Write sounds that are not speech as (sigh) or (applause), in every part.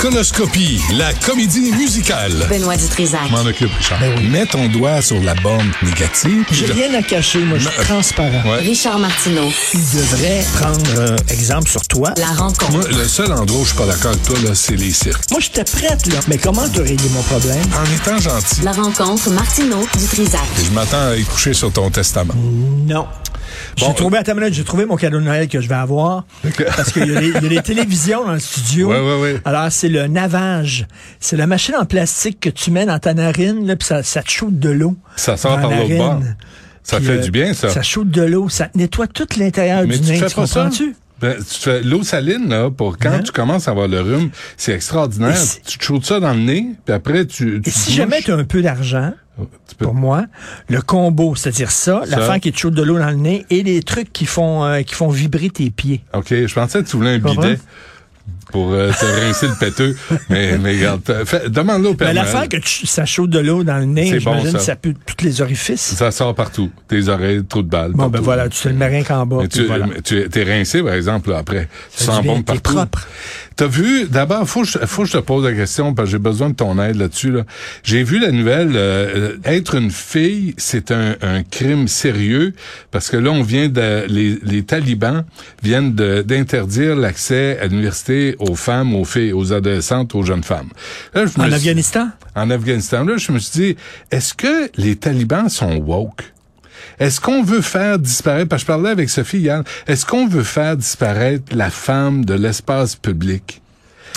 Conoscopie, la comédie musicale. Benoît Dutrisac. Je m'en occupe, Richard. Mets ton doigt sur la bande négative. J'ai Je- rien à cacher, moi, je suis transparent. Ouais. Richard Martineau. Il devrait prendre euh, exemple sur toi. La rencontre. Moi, le seul endroit où je suis pas d'accord avec toi, là, c'est les cirques. Moi, j'étais prête, là. Mais comment tu réglé mon problème? En étant gentil, La rencontre Martineau Dutrisac. je m'attends à y coucher sur ton testament. Non. J'ai trouvé, attends une minute, j'ai trouvé mon cadeau de Noël que je vais avoir. Parce qu'il y, a des- il y a des (laughs) télévisions dans le studio. Ouais, ouais, ouais. Alors, c'est le navage. C'est la machine en plastique que tu mets dans ta narine, là, puis ça, ça te shoot de l'eau. Ça sort par la l'autre bord. Ça Puis, fait euh, du bien, ça. Ça shoot de l'eau. Ça nettoie tout l'intérieur du tu nez. fais Tu pas ça? comprends-tu? Ben, l'eau saline, là, pour quand Hein? tu commences à avoir le rhume, c'est extraordinaire. Si- Tu te shootes ça dans le nez, puis après, tu, tu Et si jamais tu as un peu d'argent, peux- pour moi, le combo, c'est-à-dire ça, Ça. l'affaire qui te chaude de l'eau dans le nez et les trucs qui font euh, qui font vibrer tes pieds. OK, je pensais que tu voulais un bidet pour euh, te rincer le péteux. Mais, mais regarde, fais- demande-le au Père Mais l'affaire que tu- ça chaude de l'eau dans le nez, bon, j'imagine ça. peut tous les orifices. Ça sort partout. Tes oreilles, trou de balle. Bon, ben voilà, tu te le mets rien qu'en bas. Tu, voilà. tu es rincé, par exemple, là, après. Tu Ça sens dit bien, bon partout. propre. T'as vu, d'abord, faut, faut que je te pose la question, parce que j'ai besoin de ton aide là-dessus. Là. J'ai vu la nouvelle, euh, être une fille, c'est un, un crime sérieux, parce que là, on vient de, les, les talibans viennent d'interdire l'accès à l'université aux femmes, aux filles, aux adolescentes, aux jeunes femmes. Là, je me En suis- Afghanistan? en Afghanistan. Là, je me suis dit, est-ce que les talibans sont woke? Est-ce qu'on veut faire disparaître, parce que je parlais avec Sophie hier, est-ce qu'on veut faire disparaître la femme de l'espace public?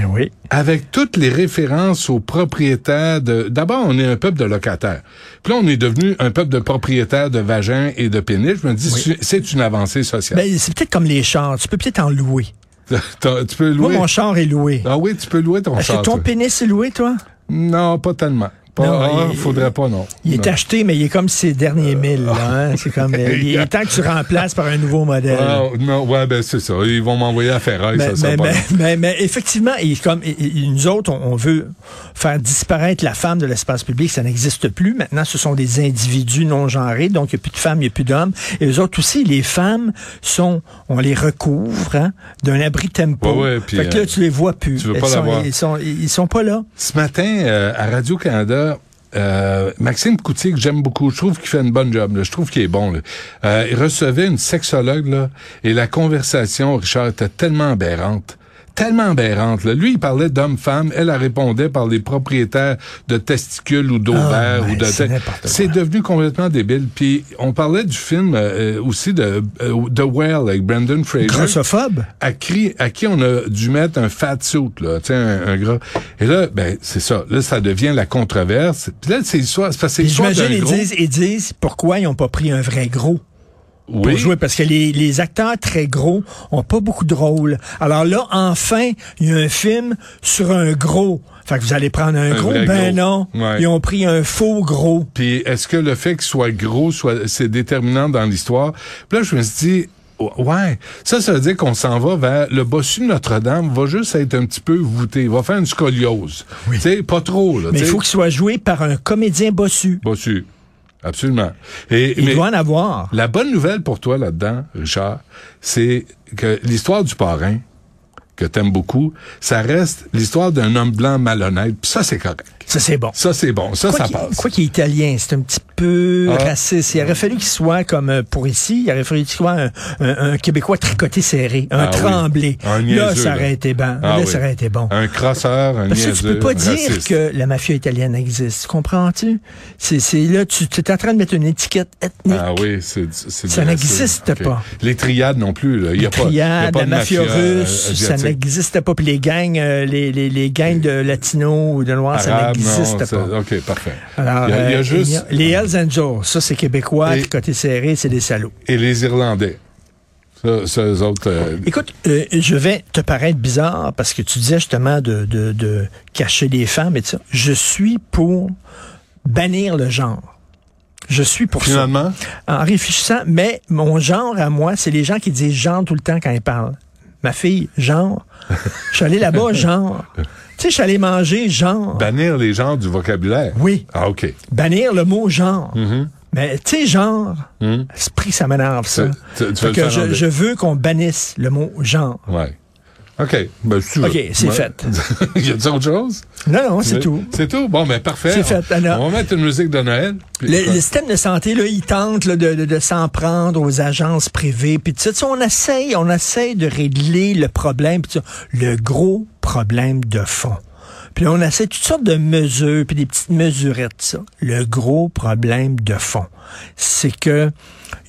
Eh oui. Avec toutes les références aux propriétaires de... D'abord, on est un peuple de locataires. Puis là, on est devenu un peuple de propriétaires de vagins et de pénis. Je me dis, c'est- c'est une avancée sociale. Ben, c'est peut-être comme les chars. Tu peux peut-être en louer. (laughs) Tu peux Moi, louer... mon char est loué. Ah oui, tu peux louer ton Est-ce char. que ton toi. pénis est loué, toi? Non, pas tellement. Pas, Non, ah, il- faudrait pas, non. Il est Non. acheté, mais il est comme ses derniers mille. là, hein. C'est comme, euh, il est temps que tu remplaces par un nouveau modèle. Ah, non, ouais, ben c'est ça. Ils vont m'envoyer à Ferraille, Mais, ça sera mais, pas mais, mais- effectivement, et comme et- et nous autres, on, on veut faire disparaître la femme de l'espace public, ça n'existe plus. Maintenant, ce sont des individus non genrés, donc il n'y a plus de femmes, il n'y a plus d'hommes. Et eux autres aussi, les femmes sont, on les recouvre hein, d'un abri tempo. Ouais, ouais, puis, fait que là, euh, tu les vois plus. tu veux Elles pas sont, ils, sont, ils sont pas là. Ce matin, euh, à Radio-Canada, euh, Maxime Coutier, que j'aime beaucoup, je trouve qu'il fait une bonne job. là. Je trouve qu'il est bon. là. Euh, il recevait une sexologue là, et la conversation, Richard, était tellement aberrante. Tellement aberrante. Là. Lui, il parlait d'homme-femme. Elle, elle répondait par les propriétaires de testicules ou d'ovaires. Ah, ou ouais, de c'est devenu complètement débile. Puis on parlait du film euh, aussi de euh, The Whale avec Brendan Fraser Grossophobe? à qui, à qui on a dû mettre un fat suit, là, un, un gras. Et là, ben, c'est ça. Là, ça devient la controverse. Puis là, c'est l'histoire, J'imagine, ils gros. disent, ils disent pourquoi ils n'ont pas pris un vrai gros. Pour oui. jouer parce que les, les acteurs très gros ont pas beaucoup de rôles. Alors là, enfin, il y a un film sur un gros. Fait que vous allez prendre un, Un gros, ben gros. non. Ouais. Ils ont pris un faux gros. Puis est-ce que le fait qu'il soit gros, soit, c'est déterminant dans l'histoire? Puis là, je me suis dit, ouais, ça, ça veut dire qu'on s'en va vers le bossu de Notre-Dame va juste être un petit peu voûté. Il va faire une scoliose. Tu sais, pas trop, là. Mais il faut qu'il soit joué par un comédien bossu. Bossu. Absolument. Et, Il mais- doit en avoir. La bonne nouvelle pour toi là-dedans, Richard, c'est que l'histoire du parrain, que t'aimes beaucoup, ça reste l'histoire d'un homme blanc malhonnête. Puis ça, c'est correct. Ça, c'est bon. Ça, c'est bon. Ça, Quoi ça passe. Quoi qu'il est italien, c'est un petit peu Ah. raciste. Il aurait fallu qu'il soit comme euh, pour ici, il aurait fallu qu'il soit un, un- un Québécois tricoté serré, un Ah oui. tremblé. Un là, niaiseux, ça là. aurait été bon. Ah là, oui. ça aurait été bon. Un crosseur, un Parce que tu niaiseux, peux pas dire raciste. que la mafia italienne existe. Comprends-tu? C'est, c'est là, tu es en train de mettre une étiquette ethnique. Ah oui, c'est Ça n'existe pas. Les triades non plus. Là. Il y a Les pas, il y a triades, pas la mafia mafia, russe, euh, ça asiatique. n'existait pas. Puis les gangs, euh, les, les, les gangs de latinos ou de noirs, ça Arabe, n'existe ça- pas. OK, parfait. Alors, il, y a, il y a juste... il y a- les Hells Angels, ça c'est québécois, Et- puis côté serré, c'est des salauds. Et les Irlandais. Ça, ça eux autres... euh, Écoute, euh, je vais te paraître bizarre parce que tu disais justement de, de, de cacher les femmes et tout ça. Je suis pour bannir le genre. Je suis pour ça. finalement, En réfléchissant, mais mon genre à moi, c'est les gens qui disent genre tout le temps quand ils parlent. Ma fille, genre. Je suis allé là-bas, (laughs) genre. Tu sais, je suis allé manger, genre. bannir les gens du vocabulaire? Oui. Ah, OK. Bannir le mot genre. Mais tu sais, genre, Mhm. esprit, ça m'énerve, ça. Tu- Fait que je veux qu'on bannisse le mot genre. Ouais. OK. Ben, si. OK, c'est Ouais. fait. (laughs) y a-t-il autre chose? Non, non, c'est tout. C'est tout? Bon, ben, parfait. C'est fait, alors. On va mettre une musique de Noël. puis- Le, le système de santé, là, il tente là, de, de, de s'en prendre aux agences privées. Puis Tu sais, on essaye, on essaye de régler le problème. Puis le gros problème de fond. Puis là, on essaie toutes sortes de mesures, puis des petites mesurettes, ça. Le gros problème de fond, c'est que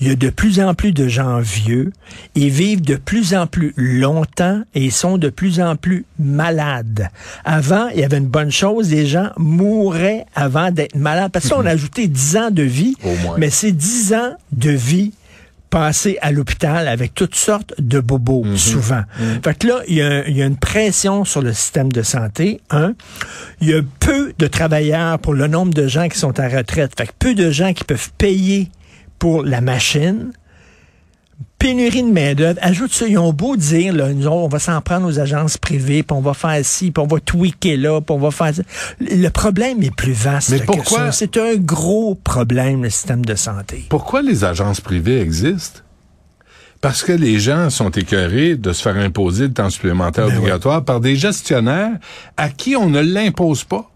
il y a de plus en plus de gens vieux, ils vivent de plus en plus longtemps et ils sont de plus en plus malades. Avant, il y avait une bonne chose, les gens mouraient avant d'être malades. Parce qu'on a ajouté 10 ans de vie, Au moins. mais c'est 10 ans de vie passés à l'hôpital avec toutes sortes de bobos, souvent. Fait que là, il y, a, il y a une pression sur le système de santé. Un, il y a peu de travailleurs pour le nombre de gens qui sont à retraite. Fait que peu de gens qui peuvent payer pour la machine. Pénurie de main-d'œuvre. Ajoute ça, ils ont beau dire, là, nous, on va s'en prendre aux agences privées, puis on va faire ci, puis on va tweaker là, puis on va faire ça. Le problème est plus vaste Mais pourquoi-. C'est un gros problème, le système de santé. Pourquoi les agences privées existent? Parce que les gens sont écœurés de se faire imposer le temps supplémentaire Ben obligatoire par des gestionnaires à qui on ne l'impose pas.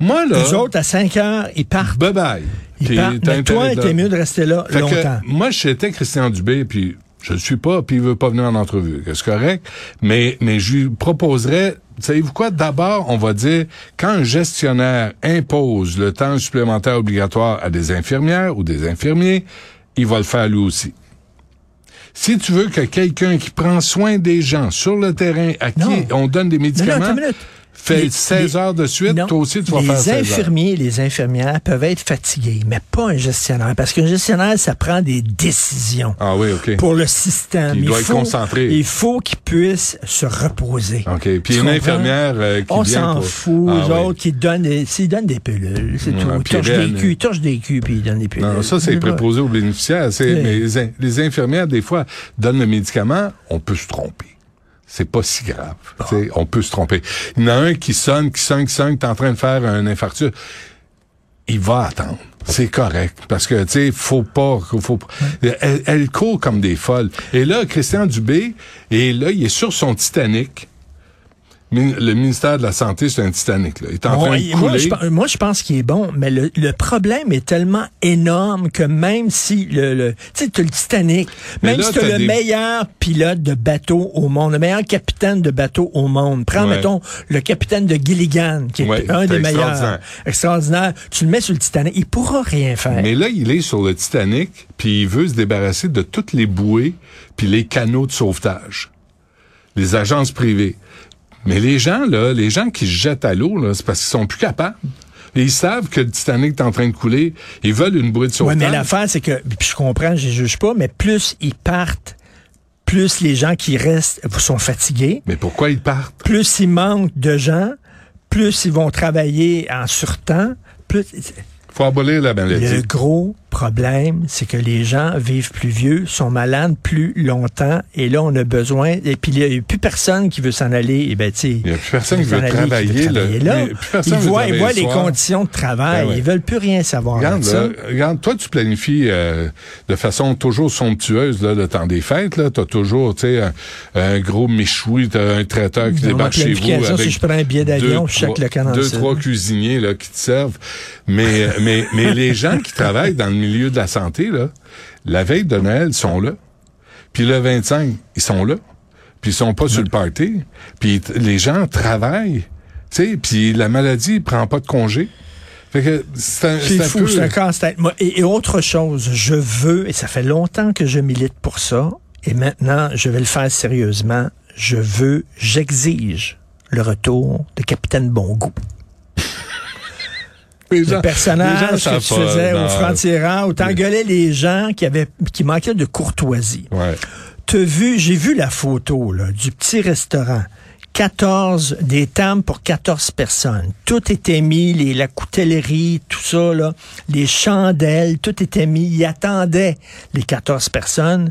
Moi, là, Les autres, à 5 heures, ils partent. bye bye. Ils Puis partent. Mais toi, de- t'es mieux de rester là Fait que, longtemps. moi, j'étais Christian Dubé, puis je le suis pas, puis il veut pas venir en entrevue. C'est correct? Mais, mais je lui proposerais, savez-vous quoi? D'abord, on va dire, quand un gestionnaire impose le temps supplémentaire obligatoire à des infirmières ou des infirmiers, il va le faire lui aussi. Si tu veux que quelqu'un qui prend soin des gens sur le terrain, à qui on donne des Non, non, fait Les- 16 les- heures de suite, Non. toi aussi tu vas les faire 16 heures. infirmiers et les infirmières peuvent être fatigués, mais pas un gestionnaire. Parce qu'un gestionnaire, ça prend des décisions Ah oui, OK. pour le système. Puis il doit être faut, concentré. Il faut qu'il puisse se reposer. OK. Puis une infirmière euh, qui On s'en fout, Ah oui. autres, qui donnent des, s'ils donnent des pilules, c'est Ouais, tout. Ren- des culs, ils torchent des culs, puis ils donnent des pilules. Non, ça, c'est préposé aux bénéficiaires. C'est, Oui. mais les, les infirmières, des fois, donnent le médicament, on peut se tromper. C'est pas si grave. T'sais, On peut se tromper. Il y en a un qui sonne, qui sonne, qui sonne, qui est en train de faire un infarctus. Il va attendre. C'est correct. Parce que, tu sais, faut pas, faut pas. Elle, elle court comme des folles. Et là, Christian Dubé, et là, il est sur son Titanic. Le ministère de la Santé, c'est un Titanic, là. Il est en train de et moi, couler. je, moi, je pense qu'il est bon, mais le, le problème est tellement énorme que même si le, le tu sais, le Titanic, même là, si t'as le des- meilleur pilote de bateau au monde, le meilleur capitaine de bateau au monde, prends, Ouais. mettons, le capitaine de Gilligan, qui est Ouais, un des meilleurs, extraordinaire. extraordinaire, tu le mets sur le Titanic, il pourra rien faire. Mais là, il est sur le Titanic, puis il veut se débarrasser de toutes les bouées puis les canaux de sauvetage. Les agences privées. Mais les gens, là, les gens qui se jettent à l'eau, c'est parce qu'ils sont plus capables. Et ils savent que le Titanic est en train de couler. Ils veulent une bouée de sauvetage. mais l'affaire, c'est que, puis je comprends, je juge pas, mais plus ils partent, plus les gens qui restent sont fatigués. Mais pourquoi ils partent? plus il manque de gens, plus ils vont travailler en surtemps, plus... Faut abolir la Le maladie. gros problème, c'est que les gens vivent plus vieux, sont malades plus longtemps, et là, on a besoin... Et puis, il n'y a plus personne qui veut s'en aller. Et ben, tu sais, Il y a plus personne qui veut aller, travailler, là. Plus personne Ils veut voient, ils voient le les conditions de travail. Ben ouais. Ils veulent plus rien savoir Regarde, là, regarde, toi, tu planifies euh, de façon toujours somptueuse là, le temps des fêtes. Là, t'as toujours, tu sais, un, un gros méchoui, un traiteur qui débarque chez vous avec si je prends un billet d'avion, je check le canal deux, trois cuisiniers là qui te servent. Mais, mais, mais les gens qui travaillent dans le milieu de la santé là, la veille de Noël, ils sont là. Puis le 25, ils sont là. Puis ils sont pas sur le party. Puis les gens travaillent. Sais, puis la maladie prend pas de congé. Fait que c'est fou, peu- un casse-tête. Et, et autre chose, je veux, et ça fait longtemps que je milite pour ça, et maintenant, je vais le faire sérieusement, je veux, j'exige le retour de Capitaine Bongo. Les Le gens- les que tu faisais non. au franc-tirant, où t'engueulais les gens qui avaient, qui manquaient de courtoisie. Ouais. T'as vu, j'ai vu la photo, là, du petit restaurant. 14, des tables pour 14 personnes. Tout était mis, les, la coutellerie, tout ça, là, les chandelles, tout était mis. Ils attendaient les 14 personnes.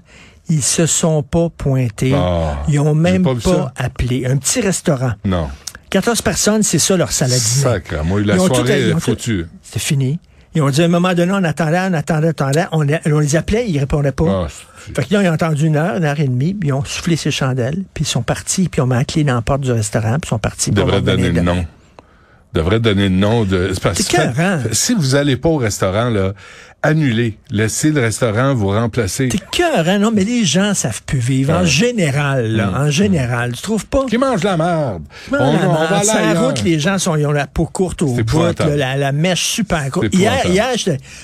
Ils se sont pas pointés. Ah, Ils ont même pas, appelé. Un petit restaurant. Non. 14 personnes, c'est ça leur dîner. Sacre. Moi, la Ils ont tout- soirée ils tout- foutue. C'était fini. Ils ont dit à un moment donné, on attendait, on attendait, on attendait. On, les- on les appelait, ils répondaient pas. Ah, c'est- Fait que là, ils ont entendu une heure, une heure et demie, puis ils ont soufflé ses chandelles, puis ils sont partis, puis ils ont mis la clé dans la porte du restaurant, puis ils sont partis. Il pour devrait revenir donner le nom. Devrait donner le nom de. c'est parce C'est que-. Si vous allez pas au restaurant, là, annulez. Laissez le restaurant vous remplacer. C'est cœur, hein? Non, mais les gens savent plus vivre. En général, là, Mm. en général. Tu trouves pas? Qui mange la merde? On, la on va aller la route, les gens sont, ils ont la peau courte au C'est bout, là, la, la mèche super courte. C'est Hier, hier,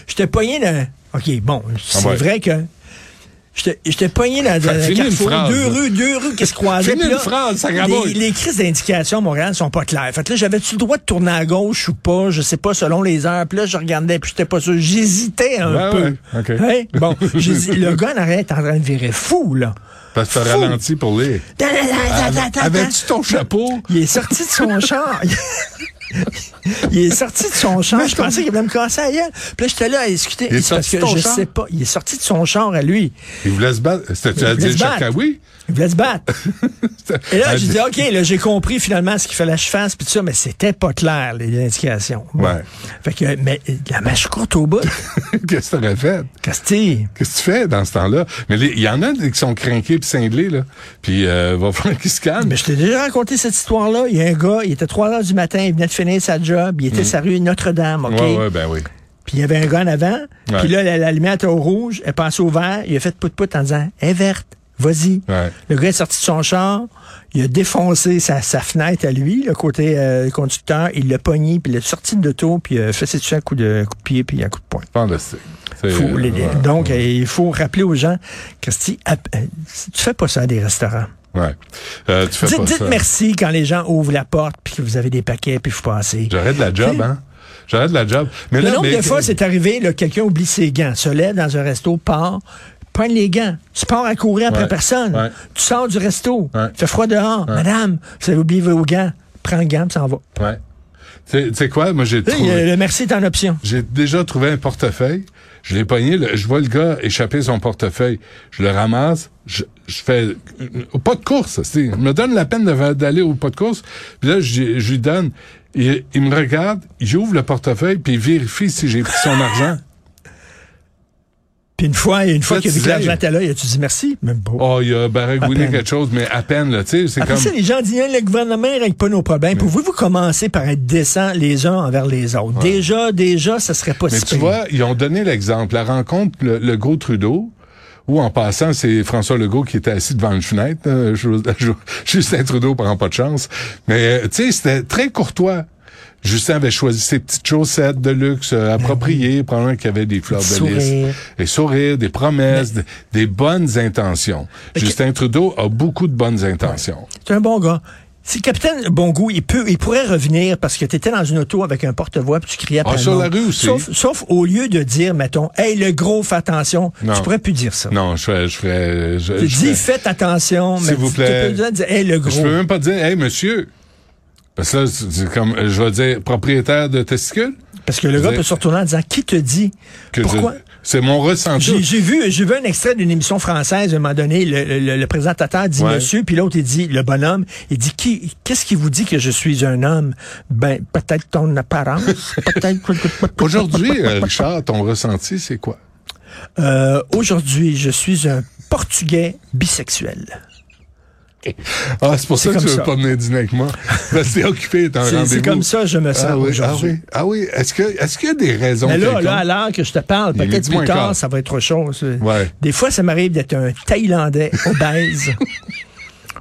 j'étais, pogné dans, OK, bon, c'est ouais. vrai que, j'étais, pogné dans, une carrefour, deux rues, deux rues qui se croisaient. Une phrase, ça les, les crises d'indication à Montréal sont pas claires. Fait que là, j'avais-tu le droit de tourner à gauche ou pas? Je sais pas, selon les heures. Puis là, je regardais, puis j'étais pas sûr. J'hésitais un Ouais, peu. ouais. Hein? Bon, (laughs) le gars en arrière est en train de virer fou, là. Parce que t'as ralenti pour lire. Avais-tu ton chapeau? Il est sorti de son (laughs) char. Il est sorti de son char. Je pensais qu'il voulait me casser la gueule. Puis là, j'étais là à discuter. Il est parce sorti de que ton je char? sais pas. Il est sorti de son char à lui. Il voulait se battre. C'était-tu à dire. Chakawi? Il voulait se battre. (laughs) Et là, j'ai dit, OK, là, j'ai compris finalement ce qu'il fallait que je fasse, puis ça, mais c'était pas clair, les indications. Bon. Ouais. Fait que, mais la mèche courte au bout. (laughs) Qu'est-ce que t'aurais fait? Qu'est-ce que tu fais dans ce temps-là? Mais il y en a qui sont crinqués puis cinglés, là. Puis, euh, va (laughs) falloir qu'ils se calment. Mais je t'ai déjà raconté cette histoire-là. Il y a un gars, il était 3 heures du matin, il venait de finir sa job, il était sur la rue Notre-Dame, OK? Ouais, ouais, ben oui. Puis il y avait un gars en avant. Puis là, la, la lumière était au rouge. Elle passait au vert. Il a fait pout-pout en disant « Elle est verte. Vas-y. Ouais. Le gars est sorti de son char. Il a défoncé sa, sa fenêtre à lui, le côté euh, conducteur. Il l'a pogné, puis il est sorti de l'auto, puis il a fait dessus un coup de, coup de pied, puis un coup de poing. Fantastique. C'est- Faut les- les- ouais. donc, euh, il faut rappeler aux gens, Christy, euh, tu fais pas ça à des restaurants. Ouais. Euh, tu fais Dites, pas dites ça. merci quand les gens ouvrent la porte, puis que vous avez des paquets, puis vous passez. J'aurais de la job, hein? J'aurais de la job. Mais Le là, nombre mais- de fois, c'est arrivé, quelqu'un oublie ses gants, se lève dans un resto, part, prends les gants. Tu pars à courir après Ouais. personne. Ouais. Tu sors du resto. Ouais. Il fait froid dehors. Madame, vous avez oublié vos gants. Prends le gant, puis s'en va. Ouais. Tu sais- quoi? Moi, j'ai trouvé. le merci est en option. J'ai déjà trouvé un portefeuille. Je l'ai pogné. le- je vois le gars échapper son portefeuille. Je le ramasse. Je, je fais au pas de course. c'est- Il me donne la peine d'aller au pas de course. Puis là, je, je lui donne. Il, il me regarde. Il ouvre le portefeuille puis il vérifie si j'ai pris son (laughs) argent. Puis une fois, une fois qu'il a vu tu que l'argent sais- était là, il a-tu dit merci? Même pas. Oh, il a À baragouiné quelque chose, mais à peine là. Tu sais, c'est comme. ça, les gens disent, le gouvernement ne règle pas nos problèmes. Pouvez-vous commencer par être décents les uns envers les autres? Déjà, déjà, ça serait pas Mais tu vois, ils ont donné l'exemple. La rencontre, le, le gros Trudeau, où en passant, c'est François Legault qui était assis devant une fenêtre. euh, Ju- Ju- Justin Trudeau prend pas de chance. Mais tu sais, c'était très courtois. Justin avait choisi ses petites chaussettes de luxe euh, appropriées, probablement qu'il y avait des fleurs de lys, des sourires, des promesses, des, des bonnes intentions. Justin Trudeau a beaucoup de bonnes intentions. C'est un bon gars. Si le capitaine Bongo, il peut, il pourrait revenir parce que tu étais dans une auto avec un porte-voix puis tu criais après Ah, sur la rue aussi. Sauf, sauf au lieu de dire, mettons, hey, le gros, fais attention. Non. Tu pourrais plus dire ça. Non, je ferais, je ferais, je, Tu je dis, ferais- faites attention, S'il vous plaît. tu peux dire, hey, le gros. Je peux même pas dire, hey, monsieur. Parce que là, c'est comme, euh, je vais dire, propriétaire de testicules? Parce que le gars peut se retourner en disant, qui te dit? que Pourquoi? C'est mon ressenti. J'ai vu, j'ai vu un extrait d'une émission française, à un moment donné, le, le- le présentateur dit Ouais. monsieur, puis l'autre, il dit, le bonhomme, il dit, qui, qu'est-ce qui vous dit que je suis un homme? Ben, peut-être ton apparence, (laughs) peut-être... Aujourd'hui, euh, Richard, ton ressenti, c'est quoi? Euh, Aujourd'hui, je suis un Portugais bisexuel. Ah, c'est pour ça que tu veux ça. pas venir dîner avec moi. Que t'es occupé, t'as un C'est- rendez-vous. c'est comme ça, je me sens ah oui, ah aujourd'hui. oui, ah oui. Est-ce que, est-ce qu'il y a des raisons Mais là, là, à l'heure que je te parle, est peut-être plus tard, ça va être autre chose. Ouais. Des fois, ça m'arrive d'être un Thaïlandais obèse (laughs)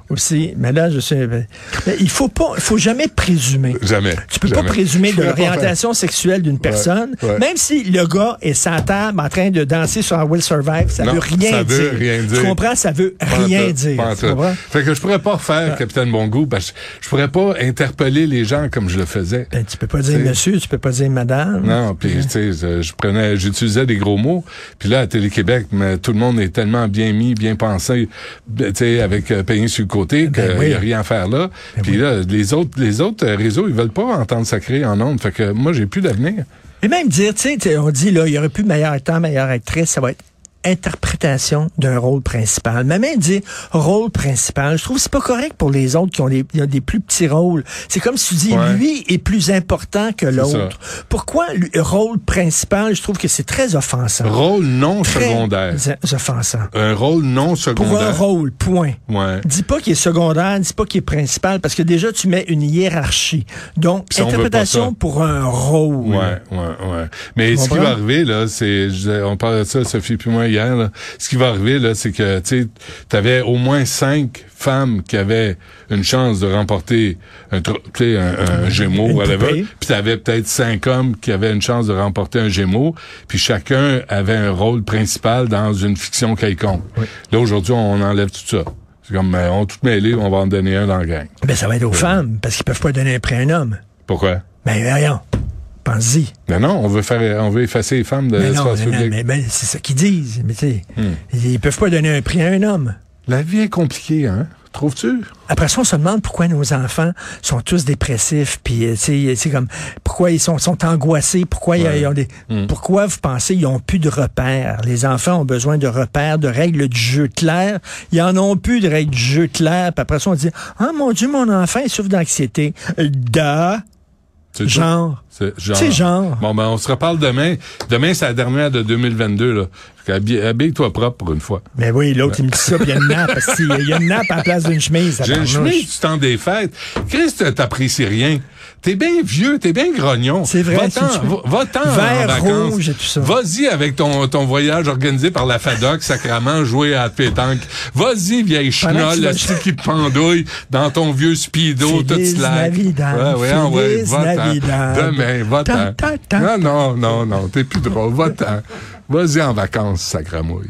aussi. Mais là, je sais. mais il faut pas, il faut jamais présumer. Jamais. Tu peux Jamais. pas présumer de l'orientation sexuelle d'une personne, ouais. même si le gars est sans table en train de danser sur Will Survive, ça Non, veut rien ça dire. veut rien Tu dire. comprends? Ça veut rien dire. en Tu comprends? Fait que je pourrais pas refaire Capitaine Bon Goût parce que je pourrais pas interpeller les gens comme je le faisais. Ben, tu peux pas dire monsieur, tu peux pas dire madame. Non, puis tu sais, je prenais, j'utilisais des gros mots. Puis là, à Télé-Québec, tout le monde est tellement bien mis, bien pensé, ben, tu sais, avec euh, payé sur le côté qu'il Ben oui. n'y a rien à faire là. puis là, les autres, les autres euh, réseaux, ils veulent pas entendre sacré en ondes. Fait que moi, j'ai plus d'avenir. Et même dire, tu sais, tu sais, on dit là, il y aurait plus meilleur acteur, meilleure actrice, ça va être interprétation d'un rôle principal. Mais même dire rôle principal, je trouve que c'est pas correct pour les autres qui ont des, qui ont des plus petits rôles. C'est comme si tu dis Ouais. lui est plus important que l'autre. Pourquoi le rôle principal, je trouve que c'est très offensant. Rôle non Très secondaire. offensant. Un rôle non Pour un secondaire. rôle, point. Ouais. Dis pas qu'il est secondaire, dis pas qu'il est principal, parce que déjà, tu mets une hiérarchie. Donc, pas interprétation pour un rôle. Ouais, ouais, ouais. Mais ce qui va arriver, là, c'est, on parlait de ça, Sophie puis moi hier, là. Ce qui va arriver, là, c'est que, tu sais, t'avais au moins cinq femmes qui avaient une chance de remporter un, un, un gémeau, Une whatever. Puis t'avais peut-être cinq hommes qui avaient une chance de remporter un gémeau. Puis chacun avait un rôle principal dans une fiction quelconque. Là, aujourd'hui, on enlève tout ça. C'est comme, ben, on tout mêlé, on va en donner un dans la gang. Ben, ça va être aux femmes, parce qu'ils peuvent pas donner un prix à un homme. Pourquoi? Ben, voyons. Pense-y. Ben non, on veut faire, on veut effacer les femmes de non, l'espace mais, non, public. mais, ben, c'est ça qu'ils disent. Mais tu sais, Hmm. ils peuvent pas donner un prix à un homme. La vie est compliquée, hein? Trouves-tu? Après ça, on se demande pourquoi nos enfants sont tous dépressifs, puis euh, tu sais, c'est comme pourquoi ils sont, sont angoissés, pourquoi ils- Ouais. ils ont des, Mm. pourquoi vous pensez ils ont plus de repères? Les enfants ont besoin de repères, de règles du jeu claires. Ils en ont plus de règles du jeu claires. Puis après ça, on dit ah mon Dieu, mon enfant il souffre d'anxiété. Da, genre. C'est genre. C'est genre. Bon, ben, on se reparle demain. Demain, c'est la dernière de 2022, là. Habille-toi propre pour une fois. Mais oui, l'autre il me dit ça, puis il y a une nappe. (laughs) qu'il y a une nappe à la place d'une chemise. J'ai une chemise du temps des fêtes. Christ, t'apprécies rien. T'es bien vieux, t'es bien grognon. C'est vrai, Va-t'en, va-t'en en Vert, vacances. rouge et tout ça. Vas-y avec ton, ton voyage organisé par la FADOC, sacrament, jouer à la pétanque. Vas-y, vieille chenolle, tu vas- qui te pendouille dans ton vieux speedo, tout slack. Navidad, Ouais, ouais, ah ouais, va-t'en. Demain, va-t'en. Non, non, non, non, t'es plus drôle, va-t'en. Vas-y en vacances, sacramouille.